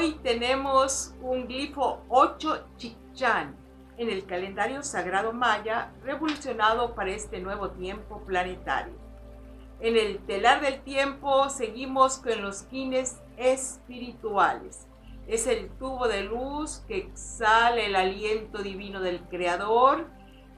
Hoy tenemos un glifo 8 Chichan en el calendario sagrado maya revolucionado para este nuevo tiempo planetario. En el telar del tiempo seguimos con los quines espirituales. Es el tubo de luz que exhala el aliento divino del Creador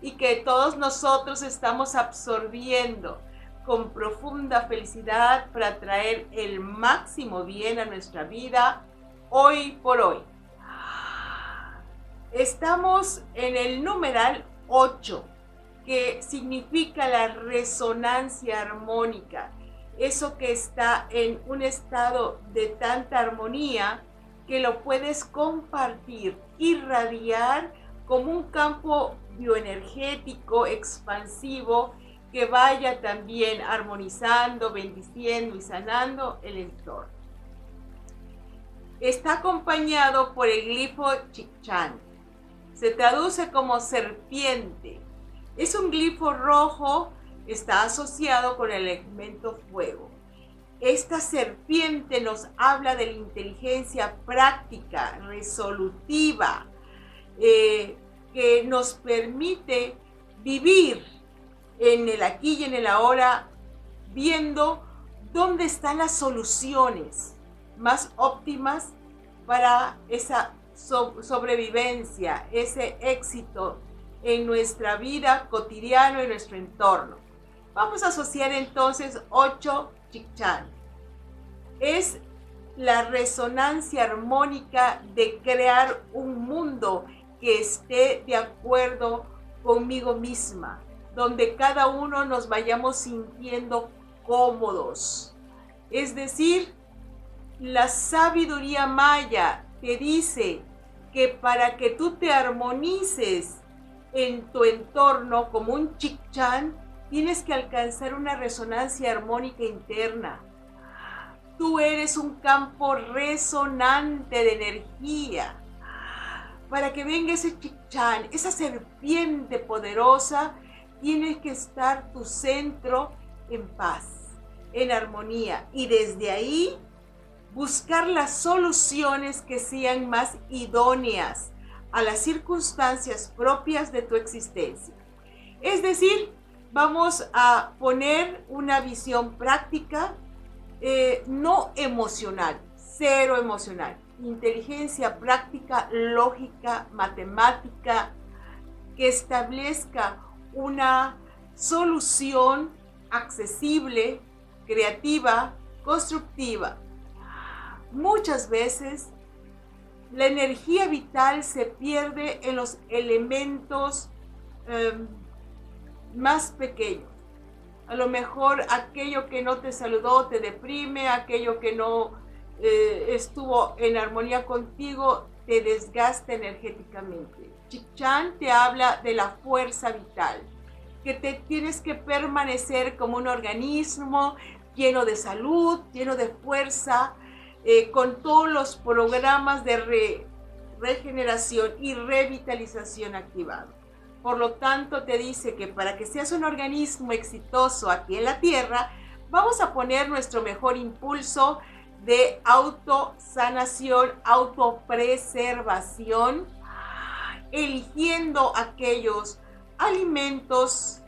y que todos nosotros estamos absorbiendo con profunda felicidad para traer el máximo bien a nuestra vida hoy por hoy. Estamos en el numeral 8, que significa la resonancia armónica, eso que está en un estado de tanta armonía que lo puedes compartir, irradiar como un campo bioenergético expansivo que vaya también armonizando, bendiciendo y sanando el entorno. Está acompañado por el glifo Chichan. Se traduce como serpiente. Es un glifo rojo, está asociado con el elemento fuego. Esta serpiente nos habla de la inteligencia práctica, resolutiva, eh, que nos permite vivir en el aquí y en el ahora, viendo dónde están las soluciones más óptimas para esa sobrevivencia, ese éxito en nuestra vida cotidiana, en nuestro entorno. Vamos a asociar entonces 8 Chichan. Es la resonancia armónica de crear un mundo que esté de acuerdo conmigo misma, donde cada uno nos vayamos sintiendo cómodos. Es decir, la sabiduría maya te dice que para que tú te armonices en tu entorno como un chichan, tienes que alcanzar una resonancia armónica interna. Tú eres un campo resonante de energía. Para que venga ese chichan, esa serpiente poderosa, tienes que estar tu centro en paz, en armonía. Y desde ahí buscar las soluciones que sean más idóneas a las circunstancias propias de tu existencia. Es decir, vamos a poner una visión práctica, eh, no emocional, cero emocional, inteligencia práctica, lógica, matemática, que establezca una solución accesible, creativa, constructiva Muchas veces la energía vital se pierde en los elementos em, más pequeños. A lo mejor aquello que no te saludó te deprime, aquello que no eh, estuvo en armonía contigo te desgasta energéticamente. Chichan te habla de la fuerza vital, que te tienes que permanecer como un organismo lleno de salud, lleno de fuerza, eh, con todos los programas de regeneración y revitalización activados. Por lo tanto, te dice que para que seas un organismo exitoso aquí en la Tierra, vamos a poner nuestro mejor impulso de autosanación, autopreservación, eligiendo aquellos alimentos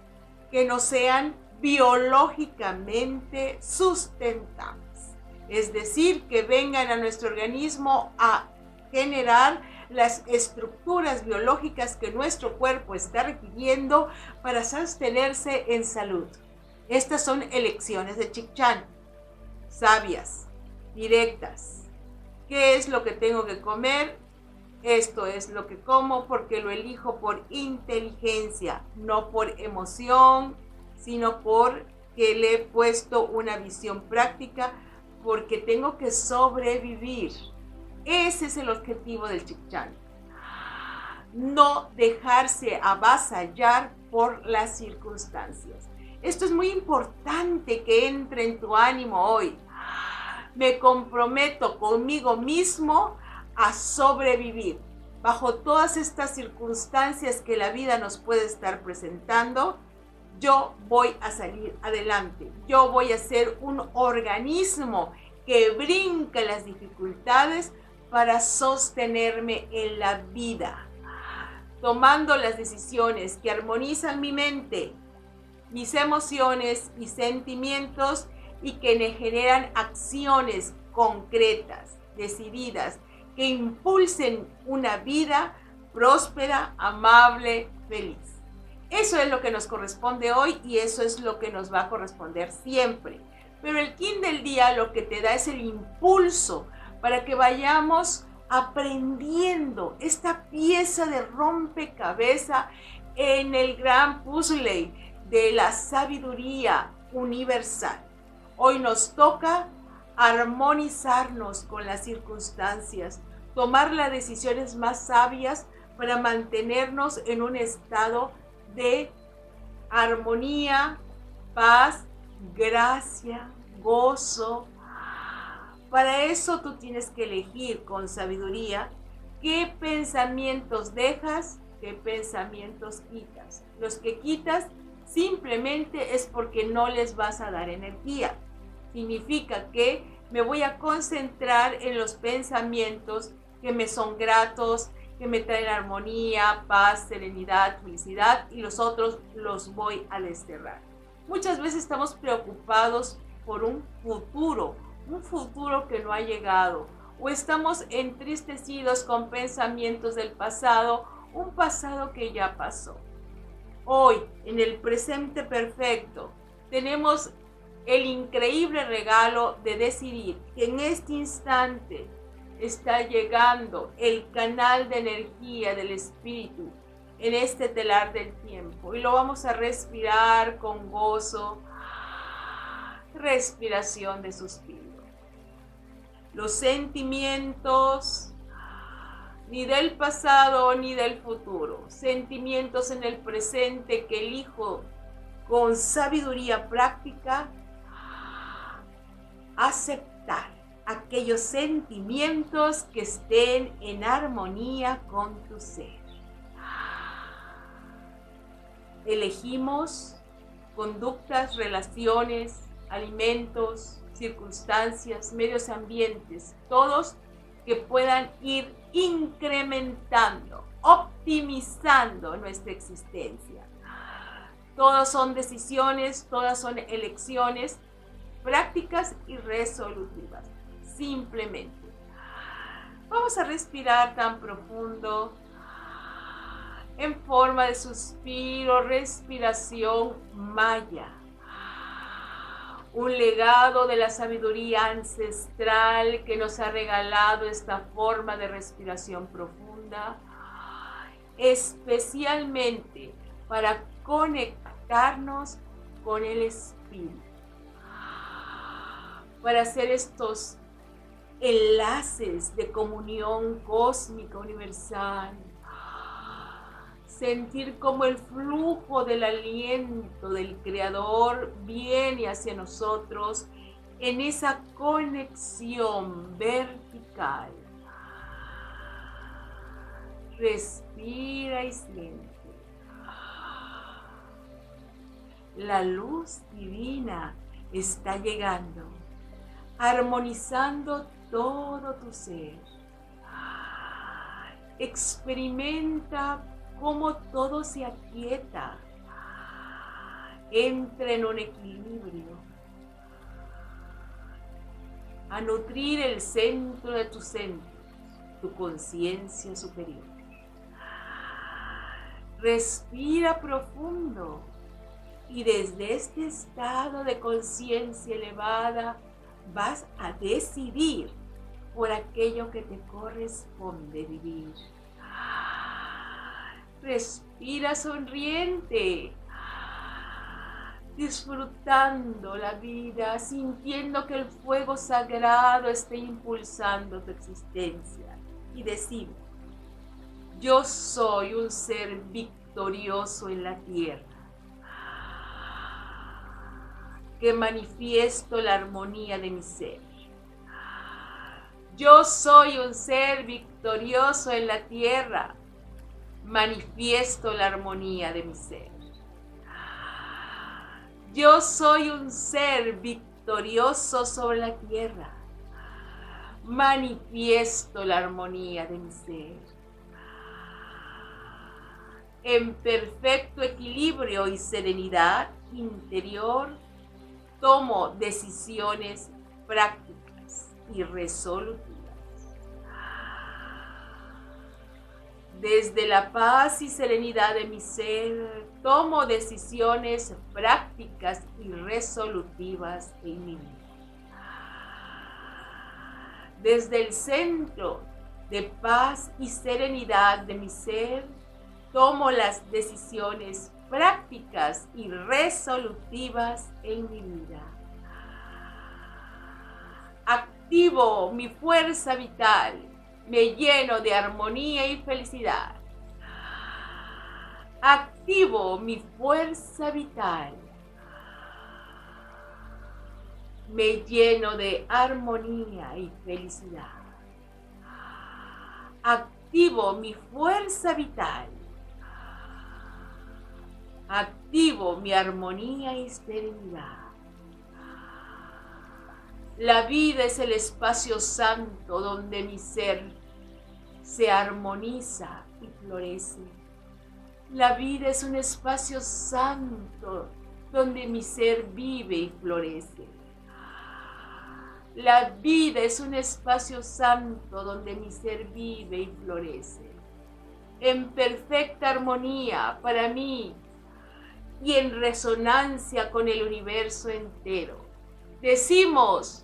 que no sean biológicamente sustentables es decir, que vengan a nuestro organismo a generar las estructuras biológicas que nuestro cuerpo está requiriendo para sostenerse en salud. Estas son elecciones de Chichan, sabias, directas. ¿Qué es lo que tengo que comer? Esto es lo que como porque lo elijo por inteligencia, no por emoción, sino porque le he puesto una visión práctica porque tengo que sobrevivir. Ese es el objetivo del Chichan. No dejarse avasallar por las circunstancias. Esto es muy importante que entre en tu ánimo hoy. Me comprometo conmigo mismo a sobrevivir bajo todas estas circunstancias que la vida nos puede estar presentando yo voy a salir adelante. Yo voy a ser un organismo que brinca las dificultades para sostenerme en la vida, tomando las decisiones que armonizan mi mente, mis emociones y sentimientos y que me generan acciones concretas, decididas, que impulsen una vida próspera, amable, feliz. Eso es lo que nos corresponde hoy y eso es lo que nos va a corresponder siempre. Pero el kin del día lo que te da es el impulso para que vayamos aprendiendo esta pieza de rompecabezas en el gran puzzle de la sabiduría universal. Hoy nos toca armonizarnos con las circunstancias, tomar las decisiones más sabias para mantenernos en un estado de armonía, paz, gracia, gozo. Para eso tú tienes que elegir con sabiduría qué pensamientos dejas, qué pensamientos quitas. Los que quitas simplemente es porque no les vas a dar energía. Significa que me voy a concentrar en los pensamientos que me son gratos, que me traen armonía, paz, serenidad, felicidad y los otros los voy a desterrar. Muchas veces estamos preocupados por un futuro, un futuro que no ha llegado, o estamos entristecidos con pensamientos del pasado, un pasado que ya pasó. Hoy, en el presente perfecto, tenemos el increíble regalo de decidir que en este instante está llegando el canal de energía del espíritu en este telar del tiempo. Y lo vamos a respirar con gozo, respiración de suspiro. Los sentimientos ni del pasado ni del futuro, sentimientos en el presente que elijo con sabiduría práctica aceptar aquellos sentimientos que estén en armonía con tu ser. Elegimos conductas, relaciones, alimentos, circunstancias, medios ambientes, todos que puedan ir incrementando, optimizando nuestra existencia. Todas son decisiones, todas son elecciones prácticas y resolutivas simplemente. Vamos a respirar tan profundo en forma de suspiro, respiración maya. Un legado de la sabiduría ancestral que nos ha regalado esta forma de respiración profunda, especialmente para conectarnos con el espíritu, para hacer estos enlaces de comunión cósmica universal. Sentir como el flujo del aliento del Creador viene hacia nosotros en esa conexión vertical. Respira y siente. La luz divina está llegando, armonizando todo tu ser. Experimenta cómo todo se aquieta. Entra en un equilibrio. A nutrir el centro de tu centro, tu conciencia superior. Respira profundo y desde este estado de conciencia elevada vas a decidir por aquello que te corresponde vivir. Respira sonriente, disfrutando la vida, sintiendo que el fuego sagrado esté impulsando tu existencia. Y decir, yo soy un ser victorioso en la tierra, que manifiesto la armonía de mi ser yo soy un ser victorioso en la tierra. Manifiesto la armonía de mi ser. Yo soy un ser victorioso sobre la tierra. manifiesto la armonía de mi ser. En perfecto equilibrio y serenidad interior, tomo decisiones prácticas y resolutivas. Desde la paz y serenidad de mi ser, tomo decisiones prácticas y resolutivas en mi vida. Desde el centro de paz y serenidad de mi ser, tomo las decisiones prácticas y resolutivas en mi vida. Activo mi fuerza vital, me lleno de armonía y felicidad. Activo mi fuerza vital. Me lleno de armonía y felicidad. Activo mi fuerza vital activo mi armonía y serenidad. La vida es el espacio santo donde mi ser se armoniza y florece. La vida es un espacio santo donde mi ser vive y florece. La vida es un espacio santo donde mi ser vive y florece. En perfecta armonía para mí y en resonancia con el universo entero. Decimos